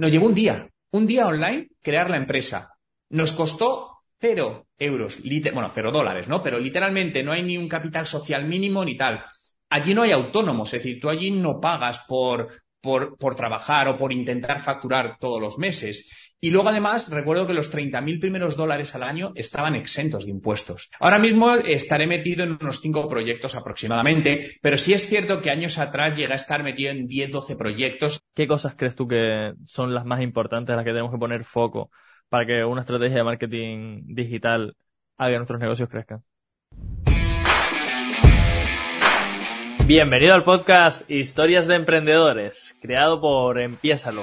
Nos llevó un día, un día online crear la empresa. Nos costó cero euros, bueno, cero dólares, ¿no? Pero literalmente no hay ni un capital social mínimo ni tal. Allí no hay autónomos, es decir, tú allí no pagas por, por, por trabajar o por intentar facturar todos los meses. Y luego, además, recuerdo que los 30.000 primeros dólares al año estaban exentos de impuestos. Ahora mismo estaré metido en unos cinco proyectos aproximadamente, pero sí es cierto que años atrás llegué a estar metido en 10, 12 proyectos. ¿Qué cosas crees tú que son las más importantes, las que tenemos que poner foco para que una estrategia de marketing digital haga que nuestros negocios crezcan? Bienvenido al podcast Historias de Emprendedores, creado por Empiésalo.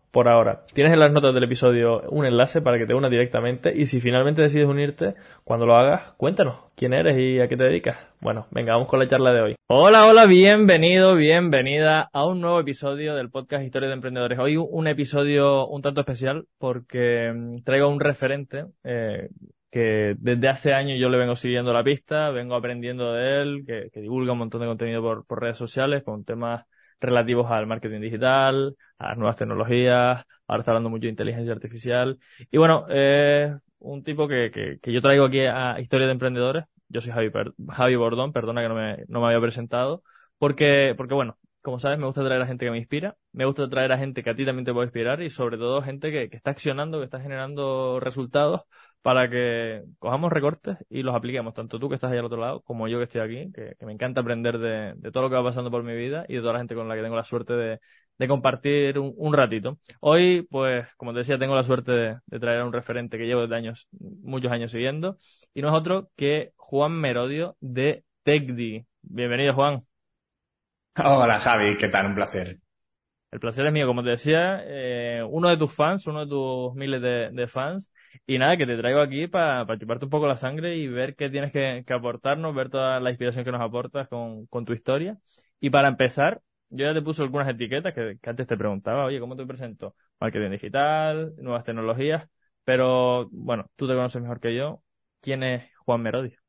por ahora. Tienes en las notas del episodio un enlace para que te unas directamente y si finalmente decides unirte, cuando lo hagas, cuéntanos quién eres y a qué te dedicas. Bueno, venga, vamos con la charla de hoy. Hola, hola, bienvenido, bienvenida a un nuevo episodio del podcast Historia de Emprendedores. Hoy un episodio un tanto especial porque mm, traigo un referente eh, que desde hace años yo le vengo siguiendo la pista, vengo aprendiendo de él, que, divulga un montón de contenido por, por redes sociales con temas relativos al marketing digital, a las nuevas tecnologías, ahora está hablando mucho de inteligencia artificial. Y bueno, eh, un tipo que, que, que, yo traigo aquí a Historia de Emprendedores. Yo soy Javi, Javi Bordón, perdona que no me, no me había presentado. Porque, porque bueno, como sabes, me gusta traer a gente que me inspira, me gusta traer a gente que a ti también te puede inspirar y sobre todo gente que, que está accionando, que está generando resultados para que cojamos recortes y los apliquemos, tanto tú que estás ahí al otro lado como yo que estoy aquí, que, me encanta aprender de, de, todo lo que va pasando por mi vida y de toda la gente con la que tengo la suerte de, de compartir un, un, ratito. Hoy, pues, como te decía, tengo la suerte de, de, traer a un referente que llevo desde años, muchos años siguiendo, y no es otro que Juan Merodio de TechDi. Bienvenido, Juan. Hola, Javi, ¿qué tal? Un placer. El placer es mío, como te decía, eh, uno de tus fans, uno de tus miles de, de fans, y nada, que te traigo aquí para chuparte un poco la sangre y ver qué tienes que, que aportarnos, ver toda la inspiración que nos aportas con, con, tu historia. Y para empezar, yo ya te puse algunas etiquetas que, que antes te preguntaba, oye, ¿cómo te presento? Marketing digital, nuevas tecnologías, pero bueno, tú te conoces mejor que yo. ¿Quién es Juan Merodio?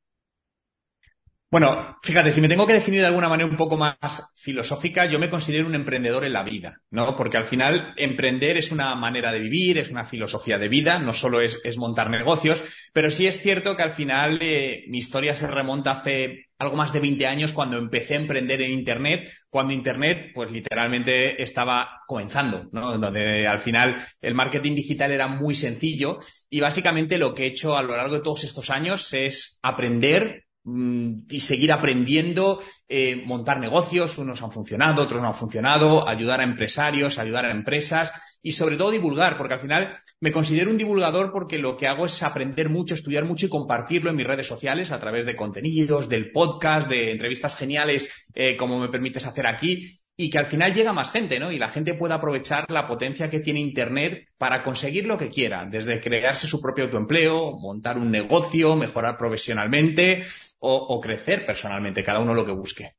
Bueno, fíjate, si me tengo que definir de alguna manera un poco más filosófica, yo me considero un emprendedor en la vida, ¿no? Porque al final emprender es una manera de vivir, es una filosofía de vida, no solo es, es montar negocios, pero sí es cierto que al final eh, mi historia se remonta hace algo más de 20 años cuando empecé a emprender en Internet, cuando Internet pues literalmente estaba comenzando, ¿no? Donde al final el marketing digital era muy sencillo y básicamente lo que he hecho a lo largo de todos estos años es aprender y seguir aprendiendo, eh, montar negocios, unos han funcionado, otros no han funcionado, ayudar a empresarios, ayudar a empresas y sobre todo divulgar, porque al final me considero un divulgador porque lo que hago es aprender mucho, estudiar mucho y compartirlo en mis redes sociales a través de contenidos, del podcast, de entrevistas geniales eh, como me permites hacer aquí y que al final llega más gente, ¿no? Y la gente pueda aprovechar la potencia que tiene Internet para conseguir lo que quiera, desde crearse su propio autoempleo, montar un negocio, mejorar profesionalmente o, crecer personalmente, cada uno lo que busque.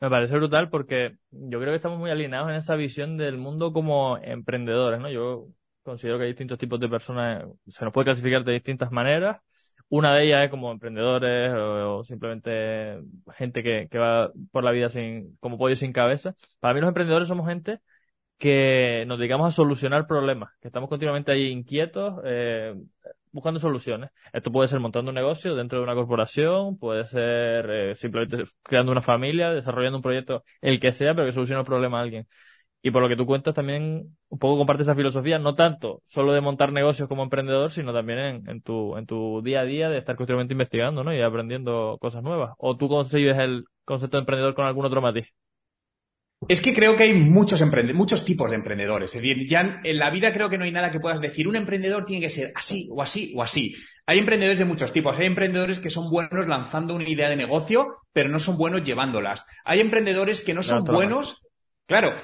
Me parece brutal porque yo creo que estamos muy alineados en esa visión del mundo como emprendedores, ¿no? Yo considero que hay distintos tipos de personas, se nos puede clasificar de distintas maneras. Una de ellas es como emprendedores o, simplemente gente que, que, va por la vida sin, como pollo sin cabeza. Para mí los emprendedores somos gente que nos dedicamos a solucionar problemas, que estamos continuamente ahí inquietos, eh, buscando soluciones. Esto puede ser montando un negocio dentro de una corporación, puede ser eh, simplemente creando una familia, desarrollando un proyecto, el que sea, pero que solucione el problema a alguien. Y por lo que tú cuentas también un poco comparte esa filosofía, no tanto solo de montar negocios como emprendedor, sino también en, tu, en tu día a día de estar constantemente investigando ¿no? y aprendiendo cosas nuevas. ¿O tú consigues el concepto de emprendedor con algún otro matiz? Es que creo que hay muchos, muchos tipos de emprendedores. Es decir, ya en la vida creo que no hay nada que puedas decir. Un emprendedor tiene que ser así o así o así. Hay emprendedores de muchos tipos. Hay emprendedores que son buenos lanzando una idea de negocio, pero no son buenos llevándolas. Hay emprendedores que no son buenos Claro,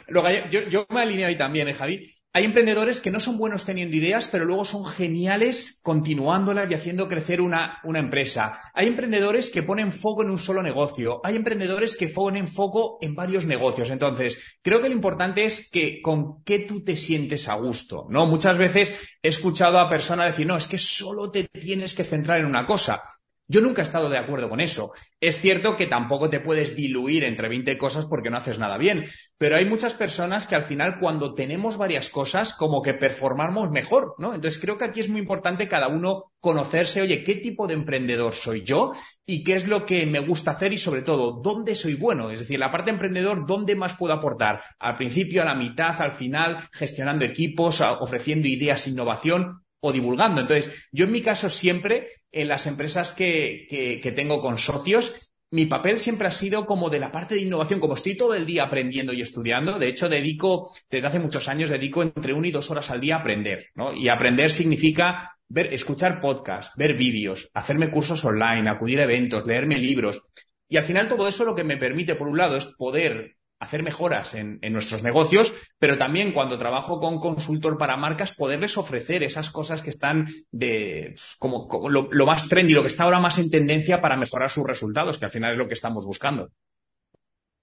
yo, yo, me alineo ahí también, ¿eh, Javi. Hay emprendedores que no son buenos teniendo ideas, pero luego son geniales continuándolas y haciendo crecer una, una, empresa. Hay emprendedores que ponen foco en un solo negocio. Hay emprendedores que ponen foco en varios negocios. Entonces, creo que lo importante es que con qué tú te sientes a gusto, ¿no? Muchas veces he escuchado a personas decir, no, es que solo te tienes que centrar en una cosa. Yo nunca he estado de acuerdo con eso. Es cierto que tampoco te puedes diluir entre 20 cosas porque no haces nada bien, pero hay muchas personas que al final cuando tenemos varias cosas como que performamos mejor, ¿no? Entonces creo que aquí es muy importante cada uno conocerse, oye, ¿qué tipo de emprendedor soy yo? ¿Y qué es lo que me gusta hacer? Y sobre todo, ¿dónde soy bueno? Es decir, la parte emprendedor, ¿dónde más puedo aportar? Al principio, a la mitad, al final, gestionando equipos, ofreciendo ideas, innovación o divulgando. Entonces, yo en mi caso siempre, en las empresas que, que, tengo con socios, mi papel siempre ha sido como de la parte de innovación, como estoy todo el día aprendiendo y estudiando, de hecho dedico, desde hace muchos años, dedico entre una y dos horas al día a aprender, ¿no? Y aprender significa ver, escuchar podcasts, ver vídeos, hacerme cursos online, acudir a eventos, leerme libros. Y al final todo eso lo que me permite, por un lado, es poder hacer mejoras en, nuestros negocios, pero también cuando trabajo con consultor para marcas, poderles ofrecer esas cosas que están de como, lo, más trendy, lo que está ahora más en tendencia para mejorar sus resultados, que al final es lo que estamos buscando.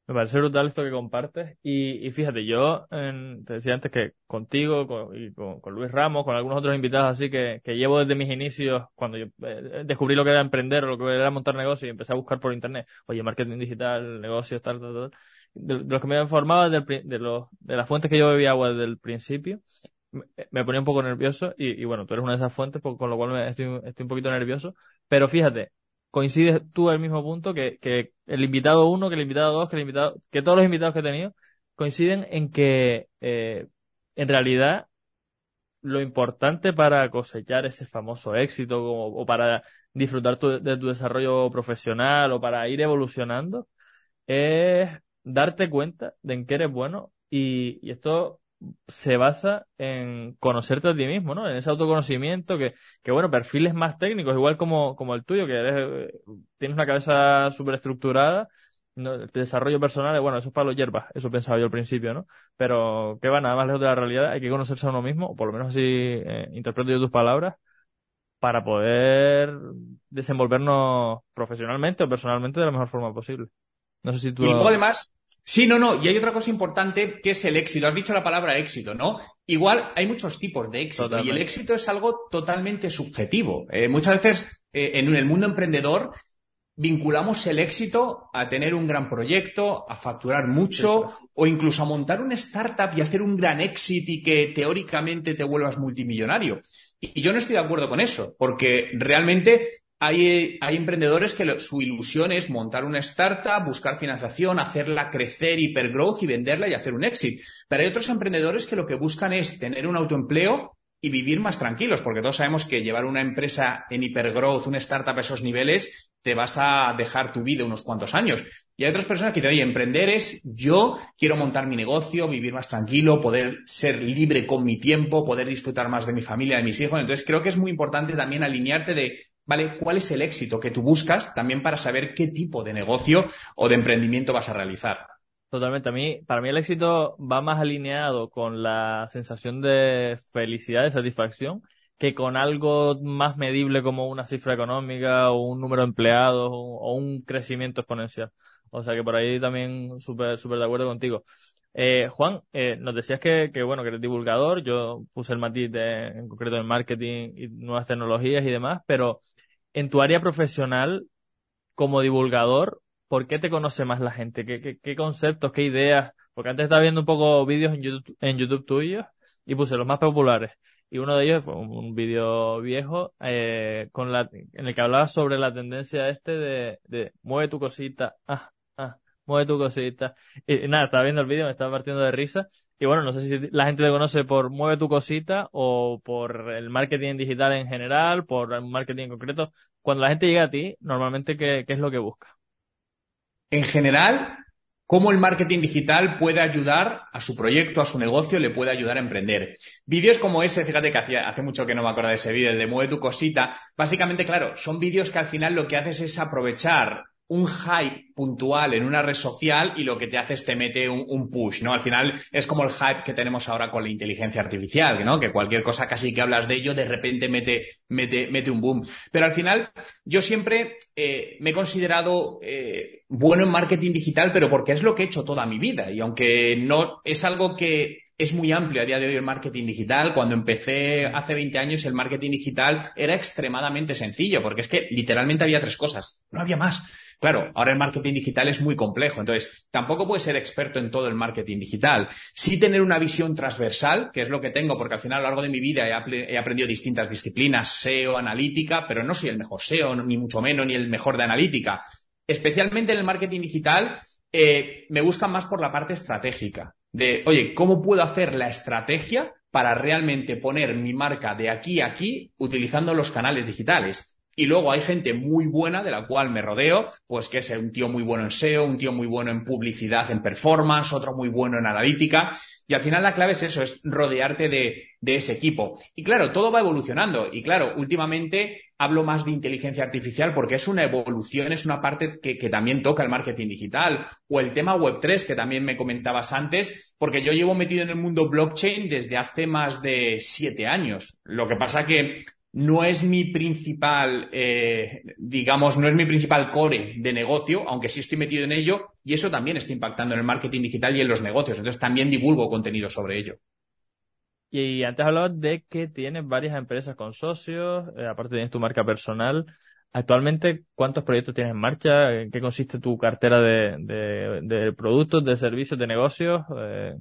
Me parece brutal esto que compartes. Y, fíjate, yo te decía antes que contigo con, y con, Luis Ramos, con algunos otros invitados así que, llevo desde mis inicios, cuando yo eh, descubrí lo que era emprender lo que era montar negocio y empecé a buscar por internet, oye, marketing digital, negocios, tal, tal, tal de, los que me informaba de, los, de las fuentes que yo bebía agua desde el principio, me, ponía un poco nervioso y, bueno, tú eres una de esas fuentes, con lo cual estoy, estoy un poquito nervioso. Pero fíjate, coincides tú al mismo punto que, que el invitado uno, que el invitado dos, que el invitado, que todos los invitados que he tenido coinciden en que eh, en realidad lo importante para cosechar ese famoso éxito o, o para disfrutar de tu desarrollo profesional o para ir evolucionando es darte cuenta de en qué eres bueno y, y esto se basa en conocerte a ti mismo, ¿no? En ese autoconocimiento que, que bueno, perfiles más técnicos, igual como, como el tuyo, que eres, tienes una cabeza súper estructurada, no, el desarrollo personal, bueno, eso es para los hierbas, eso pensaba yo al principio, ¿no? Pero que va nada más lejos de la realidad, hay que conocerse a uno mismo, o por lo menos así eh, interpreto yo tus palabras, para poder desenvolvernos profesionalmente o personalmente de la mejor forma posible. No sé si tú. Y luego, además, sí, no, no. Y hay otra cosa importante que es el éxito. Has dicho la palabra éxito, ¿no? Igual hay muchos tipos de éxito y el éxito es algo totalmente subjetivo. Eh, muchas veces eh, en el mundo emprendedor vinculamos el éxito a tener un gran proyecto, a facturar mucho o incluso a montar una startup y hacer un gran éxito y que teóricamente te vuelvas multimillonario. Y yo no estoy de acuerdo con eso, porque realmente hay, emprendedores que su ilusión es montar una startup, buscar financiación, hacerla crecer, hipergrowth y venderla y hacer un éxito. Pero hay otros emprendedores que lo que buscan es tener un autoempleo y vivir más tranquilos, porque todos sabemos que llevar una empresa en hipergrowth, una startup a esos niveles, te vas a dejar tu vida unos cuantos años. Y hay otras personas que dicen, oye, emprender es yo quiero montar mi negocio, vivir más tranquilo, poder ser libre con mi tiempo, poder disfrutar más de mi familia, de mis hijos. Entonces creo que es muy importante también alinearte de ¿vale? ¿Cuál es el éxito que tú buscas también para saber qué tipo de negocio o de emprendimiento vas a realizar? Totalmente. A mí, para mí el éxito va más alineado con la sensación de felicidad, de satisfacción, que con algo más medible como una cifra económica o un número de empleados o un crecimiento exponencial. O sea que por ahí también súper súper de acuerdo contigo. Eh, Juan, eh, nos decías que, que, bueno, que eres divulgador, yo puse el matiz de, en concreto en marketing y nuevas tecnologías y demás, pero en tu área profesional, como divulgador, ¿por qué te conoce más la gente? ¿Qué, qué, conceptos, qué ideas? Porque antes estaba viendo un poco vídeos en YouTube, en YouTube tuyos y puse los más populares. Y uno de ellos fue un, vídeo viejo eh, con la, en el que hablaba sobre la tendencia este de, de mueve tu cosita, ah, mueve tu cosita. Y, nada, estaba viendo el vídeo, me estaba partiendo de risa. Y bueno, no sé si la gente te conoce por mueve tu cosita o por el marketing digital en general, por el marketing en concreto. Cuando la gente llega a ti, normalmente, ¿qué, qué es lo que busca? En general, cómo el marketing digital puede ayudar a su proyecto, a su negocio, le puede ayudar a emprender. Vídeos como ese, fíjate que hace, hace mucho que no me acuerdo de ese vídeo, de Mueve tu cosita. Básicamente, claro, son vídeos que al final lo que haces es aprovechar un hype puntual en una red social y lo que te hace es te mete un, push, ¿no? Al final es como el hype que tenemos ahora con la inteligencia artificial, ¿no? Que cualquier cosa casi que hablas de ello de repente mete, mete, mete un boom. Pero al final yo siempre eh, me he considerado eh, bueno en marketing digital, pero porque es lo que he hecho toda mi vida y aunque no es algo que es muy amplio a día de hoy el marketing digital. Cuando empecé hace 20 años, el marketing digital era extremadamente sencillo, porque es que literalmente había tres cosas, no había más. Claro, ahora el marketing digital es muy complejo, entonces tampoco puedes ser experto en todo el marketing digital. Sí tener una visión transversal, que es lo que tengo, porque al final a lo largo de mi vida he, aprendido distintas disciplinas, SEO, analítica, pero no soy el mejor SEO, ni mucho menos, ni el mejor de analítica. Especialmente en el marketing digital, eh, me buscan más por la parte estratégica de, oye, ¿cómo puedo hacer la estrategia para realmente poner mi marca de aquí a aquí utilizando los canales digitales? Y luego hay gente muy buena de la cual me rodeo, pues que es un tío muy bueno en SEO, un tío muy bueno en publicidad, en performance, otro muy bueno en analítica. Y al final la clave es eso, es rodearte de, ese equipo. Y claro, todo va evolucionando. Y claro, últimamente hablo más de inteligencia artificial porque es una evolución, es una parte que, que también toca el marketing digital. O el tema Web3 que también me comentabas antes, porque yo llevo metido en el mundo blockchain desde hace más de siete años. Lo que pasa que no es mi principal, eh, digamos, no es mi principal core de negocio, aunque sí estoy metido en ello, y eso también está impactando en el marketing digital y en los negocios. Entonces también divulgo contenido sobre ello. Y antes hablabas de que tienes varias empresas con socios, eh, aparte tienes tu marca personal. Actualmente, ¿cuántos proyectos tienes en marcha? ¿En qué consiste tu cartera de, de, productos, de servicios, de negocios? Eh,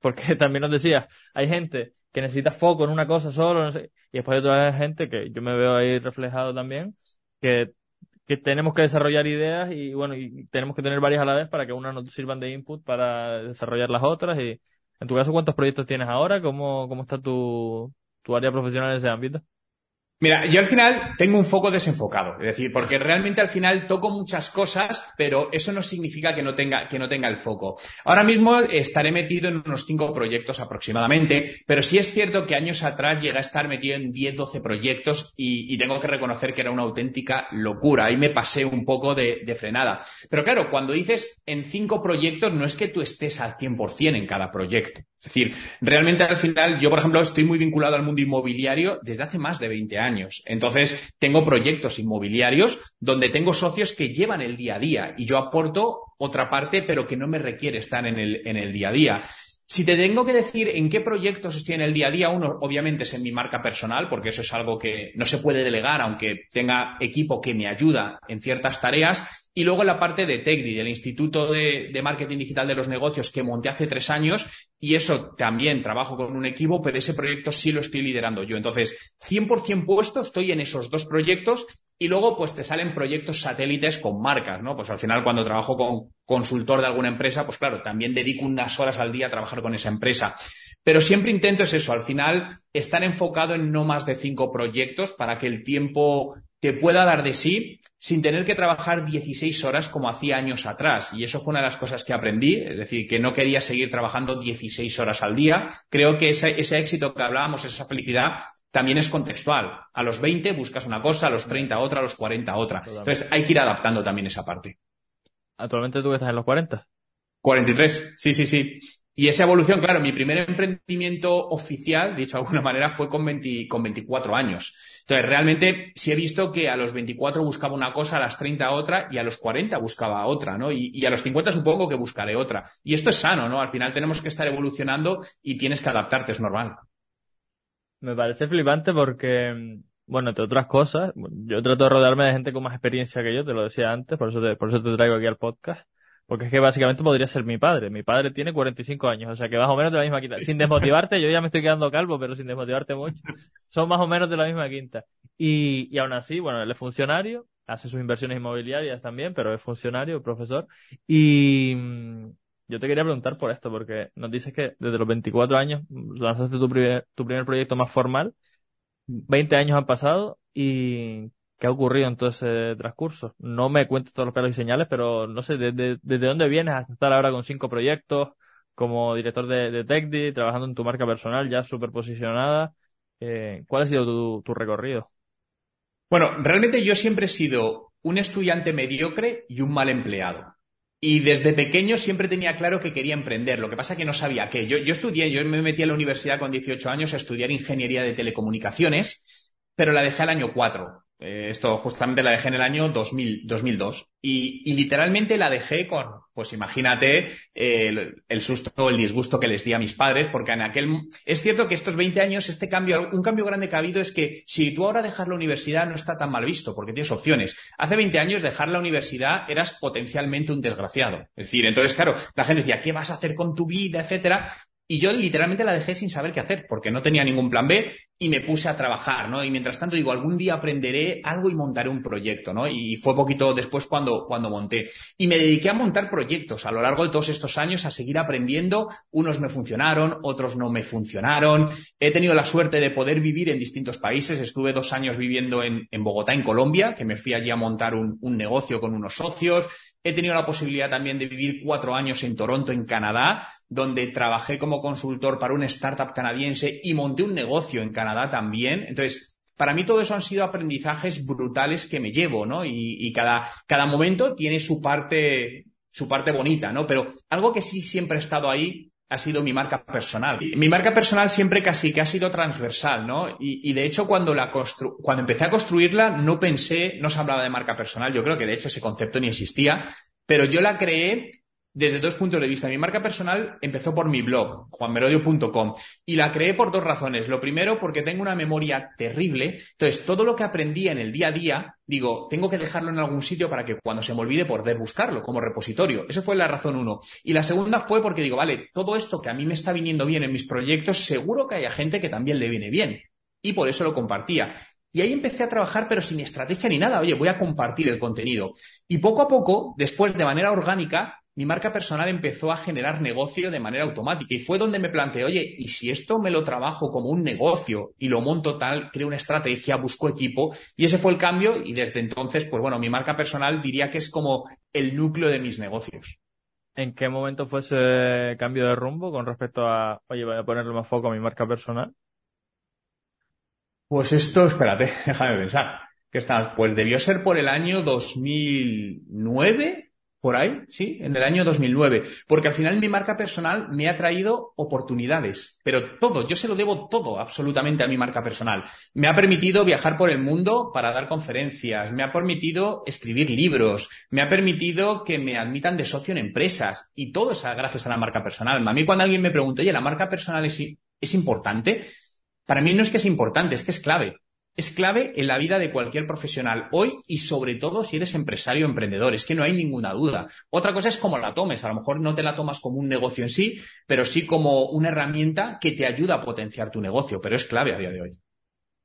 porque también nos decías, hay gente que necesita foco en una cosa solo, no sé, y después hay otra gente que yo me veo ahí reflejado también, que, que tenemos que desarrollar ideas y bueno, y tenemos que tener varias a la vez para que unas nos sirvan de input para desarrollar las otras y en tu caso, ¿cuántos proyectos tienes ahora? ¿Cómo, cómo está tu, tu área profesional en ese ámbito? Mira, yo al final tengo un foco desenfocado, es decir, porque realmente al final toco muchas cosas, pero eso no significa que no tenga, que no tenga el foco. Ahora mismo estaré metido en unos cinco proyectos aproximadamente, pero sí es cierto que años atrás llegué a estar metido en 10, 12 proyectos y, tengo que reconocer que era una auténtica locura. Ahí me pasé un poco de, de frenada. Pero claro, cuando dices en cinco proyectos, no es que tú estés al 100% en cada proyecto. Es decir, realmente al final, yo por ejemplo estoy muy vinculado al mundo inmobiliario desde hace más de 20 años. Entonces, tengo proyectos inmobiliarios donde tengo socios que llevan el día a día y yo aporto otra parte, pero que no me requiere estar en el, en el día a día. Si te tengo que decir en qué proyectos estoy en el día a día, uno obviamente es en mi marca personal, porque eso es algo que no se puede delegar, aunque tenga equipo que me ayuda en ciertas tareas. Y luego la parte de TECDI, del Instituto de, Marketing Digital de los Negocios que monté hace tres años, y eso también trabajo con un equipo, pero ese proyecto sí lo estoy liderando yo. Entonces, 100% puesto estoy en esos dos proyectos y luego pues te salen proyectos satélites con marcas, ¿no? Pues al final cuando trabajo con consultor de alguna empresa, pues claro, también dedico unas horas al día a trabajar con esa empresa. Pero siempre intento es eso, al final estar enfocado en no más de cinco proyectos para que el tiempo te pueda dar de sí sin tener que trabajar 16 horas como hacía años atrás. Y eso fue una de las cosas que aprendí, es decir, que no quería seguir trabajando 16 horas al día. Creo que ese, ese éxito que hablábamos, esa felicidad, también es contextual. A los 20 buscas una cosa, a los 30 otra, a los 40 otra. Entonces hay que ir adaptando también esa parte. ¿Actualmente tú estás en los 40? 43, sí, sí, sí. Y esa evolución, claro, mi primer emprendimiento oficial, dicho de alguna manera, fue con, con 24 años. Entonces, realmente sí he visto que a los 24 buscaba una cosa, a las 30 otra y a los 40 buscaba otra, ¿no? Y, y, a los 50 supongo que buscaré otra. Y esto es sano, ¿no? Al final tenemos que estar evolucionando y tienes que adaptarte, es normal. Me parece flipante porque, bueno, entre otras cosas, yo trato de rodearme de gente con más experiencia que yo, te lo decía antes, por eso te, por eso te traigo aquí al podcast porque es que básicamente podría ser mi padre. Mi padre tiene 45 años, o sea que más o menos de la misma quinta. Sin desmotivarte, yo ya me estoy quedando calvo, pero sin desmotivarte mucho. Son más o menos de la misma quinta. Y, y aún así, bueno, él es funcionario, hace sus inversiones inmobiliarias también, pero es funcionario, profesor. Y mm, yo te quería preguntar por esto, porque nos dices que desde los 24 años lanzaste tu primer, tu primer proyecto más formal. 20 años han pasado y ¿Qué ha ocurrido en todo ese transcurso? No me cuentes todos los pelos y señales, pero no sé, ¿desde, dónde vienes hasta estar ahora con cinco proyectos, como director de, de trabajando en tu marca personal ya súper posicionada? Eh, ¿Cuál ha sido tu, recorrido? Bueno, realmente yo siempre he sido un estudiante mediocre y un mal empleado. Y desde pequeño siempre tenía claro que quería emprender. Lo que pasa que no sabía qué. Yo, yo estudié, yo me metí a la universidad con 18 años a estudiar ingeniería de telecomunicaciones, pero la dejé al año 4. Eh, esto justamente la dejé en el año 2000, 2002 y, y literalmente la dejé con, pues imagínate el, el, susto, el disgusto que les di a mis padres, porque en aquel, es cierto que estos 20 años, este cambio, un cambio grande que ha habido es que si tú ahora dejas la universidad no está tan mal visto, porque tienes opciones. Hace 20 años dejar la universidad eras potencialmente un desgraciado. Es decir, entonces claro, la gente decía, ¿qué vas a hacer con tu vida, etcétera? Y yo literalmente la dejé sin saber qué hacer, porque no tenía ningún plan B y me puse a trabajar, ¿no? Y mientras tanto digo, algún día aprenderé algo y montaré un proyecto, ¿no? Y fue poquito después cuando, cuando monté. Y me dediqué a montar proyectos a lo largo de todos estos años, a seguir aprendiendo. Unos me funcionaron, otros no me funcionaron. He tenido la suerte de poder vivir en distintos países. Estuve dos años viviendo en, en Bogotá, en Colombia, que me fui allí a montar un, un negocio con unos socios. He tenido la posibilidad también de vivir cuatro años en Toronto, en Canadá, donde trabajé como consultor para una startup canadiense y monté un negocio en Canadá también. Entonces, para mí todo eso han sido aprendizajes brutales que me llevo, ¿no? Y, cada, cada momento tiene su parte, su parte bonita, ¿no? Pero algo que sí siempre ha estado ahí ha sido mi marca personal. Mi marca personal siempre casi que ha sido transversal, ¿no? Y, de hecho cuando la constru cuando empecé a construirla no pensé, no se hablaba de marca personal, yo creo que de hecho ese concepto ni existía, pero yo la creé desde dos puntos de vista. Mi marca personal empezó por mi blog, juanmerodio.com, y la creé por dos razones. Lo primero, porque tengo una memoria terrible. Entonces, todo lo que aprendí en el día a día, digo, tengo que dejarlo en algún sitio para que cuando se me olvide poder buscarlo como repositorio. Esa fue la razón uno. Y la segunda fue porque digo, vale, todo esto que a mí me está viniendo bien en mis proyectos, seguro que haya gente que también le viene bien. Y por eso lo compartía. Y ahí empecé a trabajar, pero sin estrategia ni nada. Oye, voy a compartir el contenido. Y poco a poco, después, de manera orgánica, mi marca personal empezó a generar negocio de manera automática y fue donde me planteé, oye, ¿y si esto me lo trabajo como un negocio y lo monto tal, creo una estrategia, busco equipo? Y ese fue el cambio y desde entonces, pues bueno, mi marca personal diría que es como el núcleo de mis negocios. ¿En qué momento fue ese cambio de rumbo con respecto a, oye, voy a ponerle más foco a mi marca personal? Pues esto, espérate, déjame pensar. ¿Qué está? Pues debió ser por el año 2009 por ahí, sí, en el año 2009, porque al final mi marca personal me ha traído oportunidades, pero todo, yo se lo debo todo absolutamente a mi marca personal. Me ha permitido viajar por el mundo para dar conferencias, me ha permitido escribir libros, me ha permitido que me admitan de socio en empresas y todo es gracias a la marca personal. A mí cuando alguien me pregunta, oye, ¿la marca personal es, es importante? Para mí no es que es importante, es que es clave es clave en la vida de cualquier profesional hoy y sobre todo si eres empresario o emprendedor. Es que no hay ninguna duda. Otra cosa es cómo la tomes. A lo mejor no te la tomas como un negocio en sí, pero sí como una herramienta que te ayuda a potenciar tu negocio, pero es clave a día de hoy.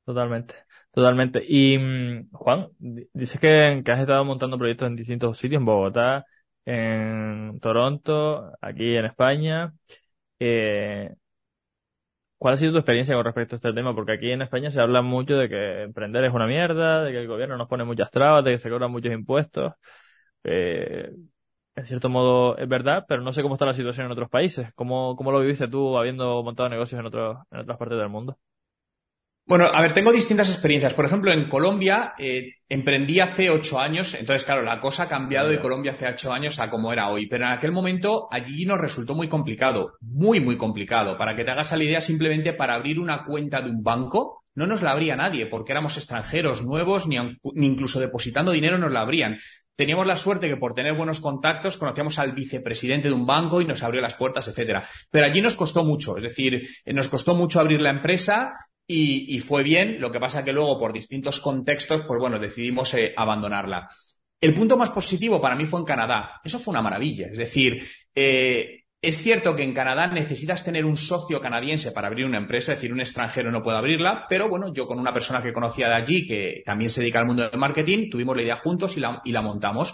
Totalmente, totalmente. Y mm, Juan, dices que, has estado montando proyectos en distintos sitios, en Bogotá, en Toronto, aquí en España. Eh, ¿Cuál ha sido tu experiencia con respecto a este tema? Porque aquí en España se habla mucho de que emprender es una mierda, de que el gobierno nos pone muchas trabas, de que se cobran muchos impuestos. Eh, en cierto modo es verdad, pero no sé cómo está la situación en otros países. ¿Cómo, cómo lo viviste tú habiendo montado negocios en, otros en otras partes del mundo? Bueno, a ver, tengo distintas experiencias. Por ejemplo, en Colombia eh, emprendí hace ocho años, entonces, claro, la cosa ha cambiado de Colombia hace ocho años a como era hoy, pero en aquel momento allí nos resultó muy complicado, muy, muy complicado. Para que te hagas la idea, simplemente para abrir una cuenta de un banco, no nos la abría nadie, porque éramos extranjeros nuevos, ni, ni incluso depositando dinero nos la abrían. Teníamos la suerte que por tener buenos contactos conocíamos al vicepresidente de un banco y nos abrió las puertas, etcétera. Pero allí nos costó mucho, es decir, nos costó mucho abrir la empresa y, fue bien, lo que pasa que luego por distintos contextos, pues bueno, decidimos eh, abandonarla. El punto más positivo para mí fue en Canadá. Eso fue una maravilla. Es decir, eh, es cierto que en Canadá necesitas tener un socio canadiense para abrir una empresa, es decir, un extranjero no puede abrirla, pero bueno, yo con una persona que conocía de allí, que también se dedica al mundo del marketing, tuvimos la idea juntos y la, y la montamos.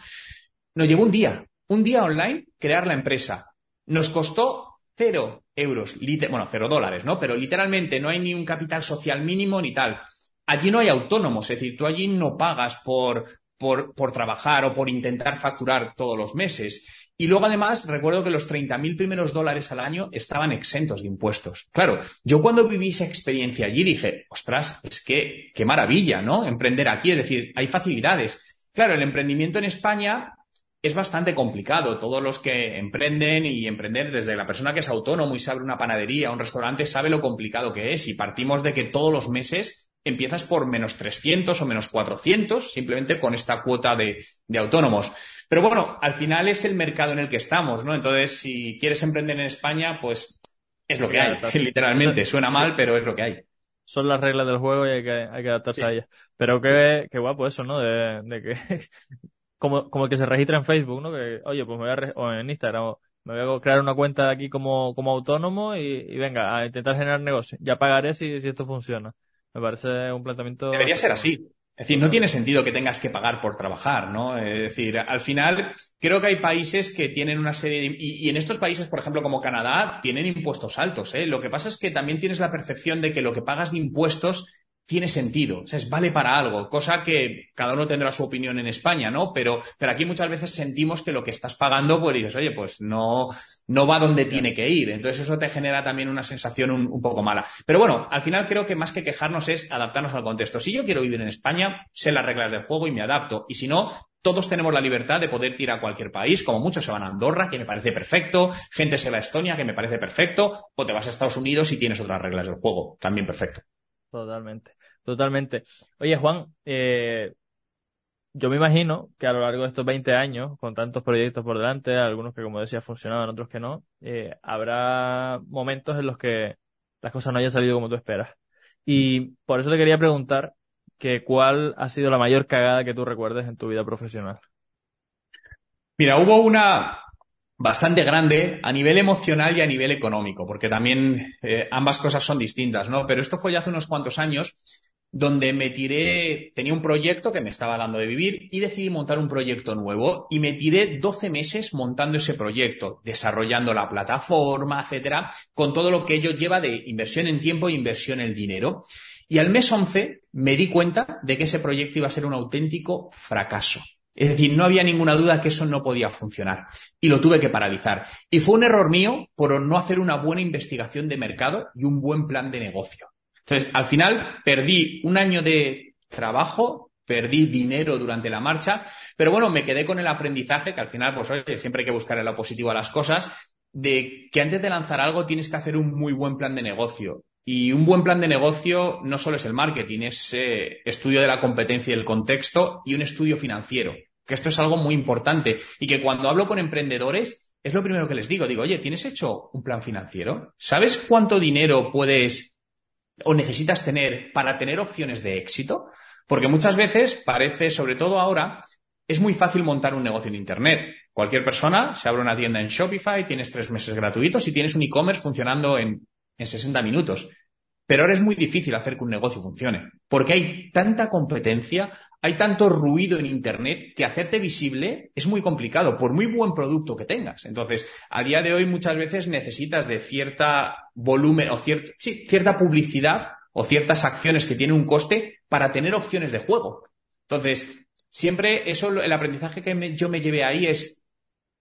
Nos llevó un día, un día online, crear la empresa. Nos costó cero euros, bueno, cero dólares, ¿no? Pero literalmente no hay ni un capital social mínimo ni tal. Allí no hay autónomos, es decir, tú allí no pagas por, por, por trabajar o por intentar facturar todos los meses. Y luego, además, recuerdo que los 30.000 primeros dólares al año estaban exentos de impuestos. Claro, yo cuando viví esa experiencia allí dije, ostras, es que qué maravilla, ¿no? Emprender aquí, es decir, hay facilidades. claro, el emprendimiento en España es bastante complicado. Todos los que emprenden y emprender desde la persona que es autónomo y se abre una panadería, un restaurante, sabe lo complicado que es. Y partimos de que todos los meses empiezas por menos 300 o menos 400, simplemente con esta cuota de, autónomos. Pero bueno, al final es el mercado en el que estamos, ¿no? Entonces, si quieres emprender en España, pues es lo que hay, literalmente. Suena mal, pero es lo que hay. Son las reglas del juego y hay que, hay que adaptarse a ellas. Pero qué, qué guapo eso, ¿no? De, de que como, como el que se registra en Facebook, ¿no? Que, oye, pues me voy a, o en Instagram, me voy a crear una cuenta aquí como, como autónomo y, venga, a intentar generar negocio. Ya pagaré si, si esto funciona. Me parece un planteamiento. Debería ser así. Es decir, no tiene sentido que tengas que pagar por trabajar, ¿no? Es decir, al final, creo que hay países que tienen una serie de... Y, y, en estos países, por ejemplo, como Canadá, tienen impuestos altos, ¿eh? Lo que pasa es que también tienes la percepción de que lo que pagas de impuestos tiene sentido, o sea, es, vale para algo, cosa que cada uno tendrá su opinión en España, ¿no? Pero, pero aquí muchas veces sentimos que lo que estás pagando, pues dices, oye, pues no, no va donde tiene que ir. Entonces eso te genera también una sensación un, un, poco mala. Pero bueno, al final creo que más que quejarnos es adaptarnos al contexto. Si yo quiero vivir en España, sé las reglas del juego y me adapto. Y si no, todos tenemos la libertad de poder ir a cualquier país, como muchos se van a Andorra, que me parece perfecto, gente se va a Estonia, que me parece perfecto, o te vas a Estados Unidos y tienes otras reglas del juego, también perfecto. Totalmente. Totalmente. Oye, Juan, eh, yo me imagino que a lo largo de estos 20 años, con tantos proyectos por delante, algunos que, como decía, funcionaban, otros que no, eh, habrá momentos en los que las cosas no hayan salido como tú esperas. Y por eso te quería preguntar que cuál ha sido la mayor cagada que tú recuerdes en tu vida profesional. Mira, hubo una bastante grande a nivel emocional y a nivel económico, porque también eh, ambas cosas son distintas, ¿no? Pero esto fue ya hace unos cuantos años donde me tiré, tenía un proyecto que me estaba dando de vivir y decidí montar un proyecto nuevo y me tiré 12 meses montando ese proyecto, desarrollando la plataforma, etcétera, con todo lo que ello lleva de inversión en tiempo e inversión en dinero. Y al mes 11 me di cuenta de que ese proyecto iba a ser un auténtico fracaso. Es decir, no había ninguna duda que eso no podía funcionar y lo tuve que paralizar. Y fue un error mío por no hacer una buena investigación de mercado y un buen plan de negocio. Entonces, al final perdí un año de trabajo, perdí dinero durante la marcha, pero bueno, me quedé con el aprendizaje, que al final, pues oye, siempre hay que buscar el lado positivo a las cosas, de que antes de lanzar algo tienes que hacer un muy buen plan de negocio. Y un buen plan de negocio no solo es el marketing, es eh, estudio de la competencia y el contexto y un estudio financiero, que esto es algo muy importante y que cuando hablo con emprendedores es lo primero que les digo. Digo, oye, ¿tienes hecho un plan financiero? ¿Sabes cuánto dinero puedes o necesitas tener para tener opciones de éxito? Porque muchas veces parece, sobre todo ahora, es muy fácil montar un negocio en Internet. Cualquier persona se abre una tienda en Shopify, tienes tres meses gratuitos y tienes un e-commerce funcionando en, en 60 minutos. Pero ahora es muy difícil hacer que un negocio funcione, porque hay tanta competencia, hay tanto ruido en Internet que hacerte visible es muy complicado, por muy buen producto que tengas. Entonces, a día de hoy muchas veces necesitas de cierta volumen o cierto, sí, cierta publicidad o ciertas acciones que tienen un coste para tener opciones de juego. Entonces, siempre eso, el aprendizaje que yo me llevé ahí es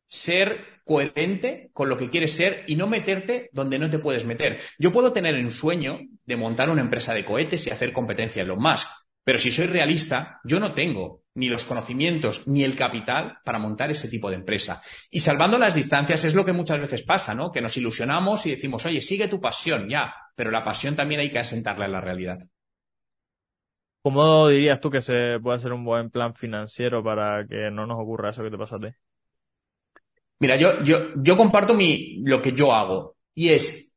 ser coherente con lo que quieres ser y no meterte donde no te puedes meter. Yo puedo tener un sueño de montar una empresa de cohetes y hacer competencia en los más, pero si soy realista, yo no tengo ni los conocimientos ni el capital para montar ese tipo de empresa. Y salvando las distancias es lo que muchas veces pasa, ¿no? Que nos ilusionamos y decimos, oye, sigue tu pasión, ya, pero la pasión también hay que asentarla en la realidad. ¿Cómo dirías tú que se puede hacer un buen plan financiero para que no nos ocurra eso que te pasa a ti? Mira, yo, yo, yo comparto mi, lo que yo hago y es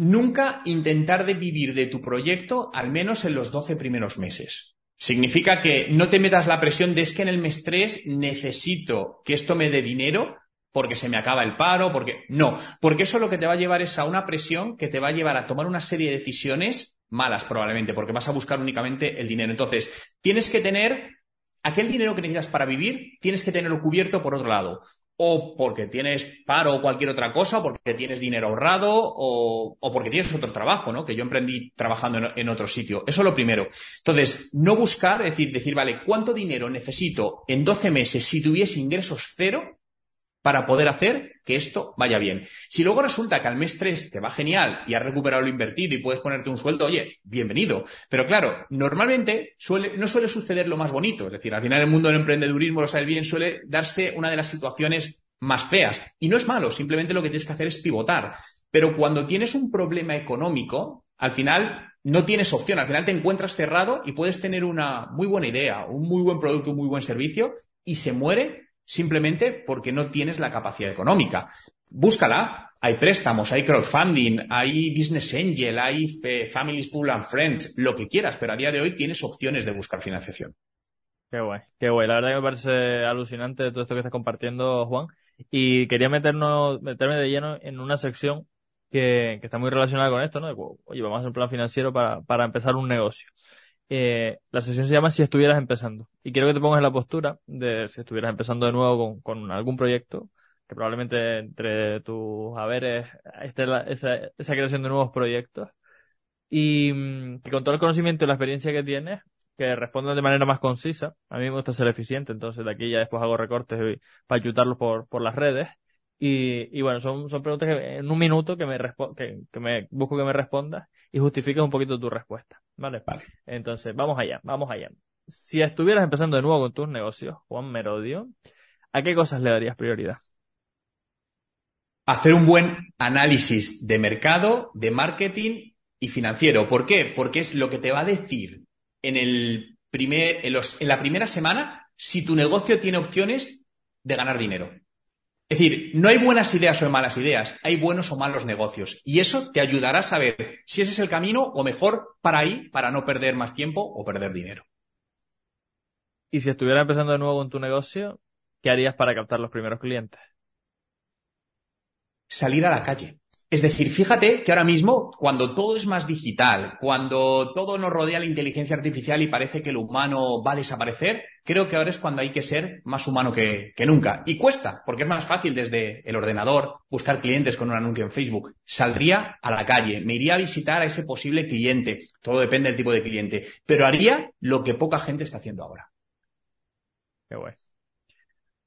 nunca intentar de vivir de tu proyecto al menos en los 12 primeros meses. Significa que no te metas la presión de es que en el mes 3 necesito que esto me dé dinero porque se me acaba el paro, porque no, porque eso lo que te va a llevar es a una presión que te va a llevar a tomar una serie de decisiones malas probablemente, porque vas a buscar únicamente el dinero. Entonces, tienes que tener aquel dinero que necesitas para vivir, tienes que tenerlo cubierto por otro lado o porque tienes paro o cualquier otra cosa, o porque tienes dinero ahorrado, o, porque tienes otro trabajo, ¿no? Que yo emprendí trabajando en, otro sitio. Eso es lo primero. Entonces, no buscar, es decir, decir, vale, ¿cuánto dinero necesito en 12 meses si tuviese ingresos cero para poder hacer que esto vaya bien. Si luego resulta que al mes 3 te va genial y has recuperado lo invertido y puedes ponerte un sueldo, oye, bienvenido. Pero claro, normalmente suele, no suele suceder lo más bonito. Es decir, al final el mundo del emprendedurismo, lo sabes bien, suele darse una de las situaciones más feas. Y no es malo, simplemente lo que tienes que hacer es pivotar. Pero cuando tienes un problema económico, al final no tienes opción, al final te encuentras cerrado y puedes tener una muy buena idea, un muy buen producto, un muy buen servicio y se muere simplemente porque no tienes la capacidad económica. Búscala. Hay préstamos, hay crowdfunding, hay business angel, hay families full and friends, lo que quieras, pero a día de hoy tienes opciones de buscar financiación. Qué guay, qué guay. La verdad que me parece alucinante todo esto que estás compartiendo, Juan. Y quería meternos, meterme de lleno en una sección que, está muy relacionada con esto, ¿no? oye, vamos a hacer un plan financiero para, para empezar un negocio. Eh, la sesión se llama Si estuvieras empezando. Y quiero que te pongas en la postura de si estuvieras empezando de nuevo con, algún proyecto, que probablemente entre tus haberes esté esa, esa creación de nuevos proyectos. Y mm, que con todo el conocimiento y la experiencia que tienes, que respondan de manera más concisa. A mí me gusta ser eficiente, entonces de aquí ya después hago recortes para ayudarlos por, por las redes. Y, y bueno, son, son preguntas que en un minuto que me, que, que me busco que me respondas y justifiques un poquito tu respuesta. ¿vale? Vale. Entonces, vamos allá, vamos allá. Si estuvieras empezando de nuevo con tus negocios, Juan Merodio, ¿a qué cosas le darías prioridad? Hacer un buen análisis de mercado, de marketing y financiero. ¿Por qué? Porque es lo que te va a decir en el primer, en, los, en la primera semana si tu negocio tiene opciones de ganar dinero. Es decir, no hay buenas ideas o malas ideas, hay buenos o malos negocios. Y eso te ayudará a saber si ese es el camino o mejor para ahí, para no perder más tiempo o perder dinero. Y si estuvieras empezando de nuevo con tu negocio, ¿qué harías para captar los primeros clientes? Salir a la calle. Es decir, fíjate que ahora mismo, cuando todo es más digital, cuando todo nos rodea la inteligencia artificial y parece que lo humano va a desaparecer, creo que ahora es cuando hay que ser más humano que, nunca. Y cuesta, porque es más fácil desde el ordenador buscar clientes con un anuncio en Facebook. Saldría a la calle, me iría a visitar a ese posible cliente. Todo depende del tipo de cliente. Pero haría lo que poca gente está haciendo ahora. Qué guay.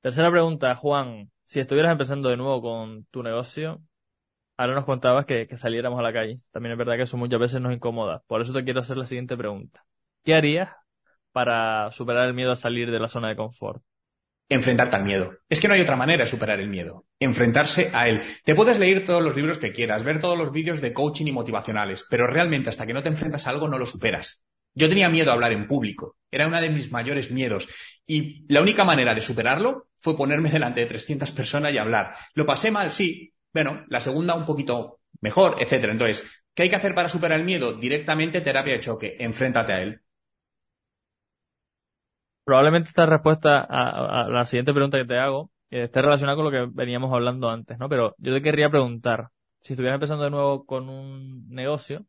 Tercera pregunta, Juan. Si estuvieras empezando de nuevo con tu negocio, ahora nos contabas que, saliéramos a la calle. También es verdad que eso muchas veces nos incomoda. Por eso te quiero hacer la siguiente pregunta. ¿Qué harías para superar el miedo a salir de la zona de confort? Enfrentarte al miedo. Es que no hay otra manera de superar el miedo. Enfrentarse a él. Te puedes leer todos los libros que quieras, ver todos los vídeos de coaching y motivacionales, pero realmente hasta que no te enfrentas a algo no lo superas. Yo tenía miedo a hablar en público. Era uno de mis mayores miedos. Y la única manera de superarlo fue ponerme delante de 300 personas y hablar. Lo pasé mal, sí, bueno, la segunda un poquito mejor, etcétera. Entonces, ¿qué hay que hacer para superar el miedo? Directamente terapia de choque, enfréntate a él. Probablemente esta respuesta a, la siguiente pregunta que te hago eh, esté relacionada con lo que veníamos hablando antes, ¿no? Pero yo te querría preguntar, si estuvieras empezando de nuevo con un negocio,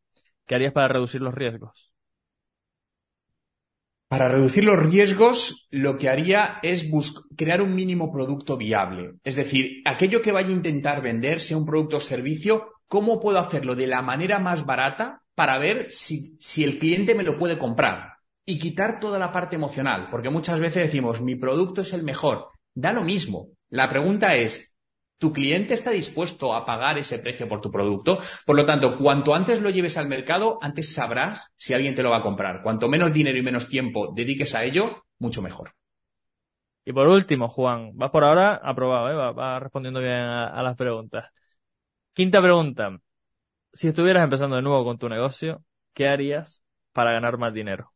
¿qué harías para reducir los riesgos? Para reducir los riesgos, lo que haría es crear un mínimo producto viable. Es decir, aquello que vaya a intentar vender, sea un producto o servicio, ¿cómo puedo hacerlo de la manera más barata para ver si, si el cliente me lo puede comprar? Y quitar toda la parte emocional, porque muchas veces decimos, mi producto es el mejor. Da lo mismo. La pregunta es, tu cliente está dispuesto a pagar ese precio por tu producto. Por lo tanto, cuanto antes lo lleves al mercado, antes sabrás si alguien te lo va a comprar. Cuanto menos dinero y menos tiempo dediques a ello, mucho mejor. Y por último, Juan, vas por ahora aprobado, ¿eh? va, respondiendo bien a, las preguntas. Quinta pregunta. Si estuvieras empezando de nuevo con tu negocio, ¿qué harías para ganar más dinero?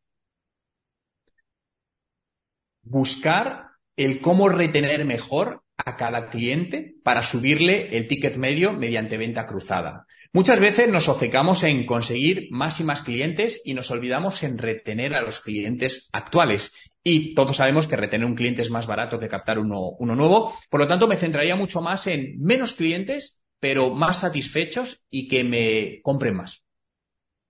Buscar el cómo retener mejor a cada cliente para subirle el ticket medio mediante venta cruzada. Muchas veces nos obcecamos en conseguir más y más clientes y nos olvidamos en retener a los clientes actuales. Y todos sabemos que retener un cliente es más barato que captar uno, uno nuevo. Por lo tanto, me centraría mucho más en menos clientes, pero más satisfechos y que me compren más.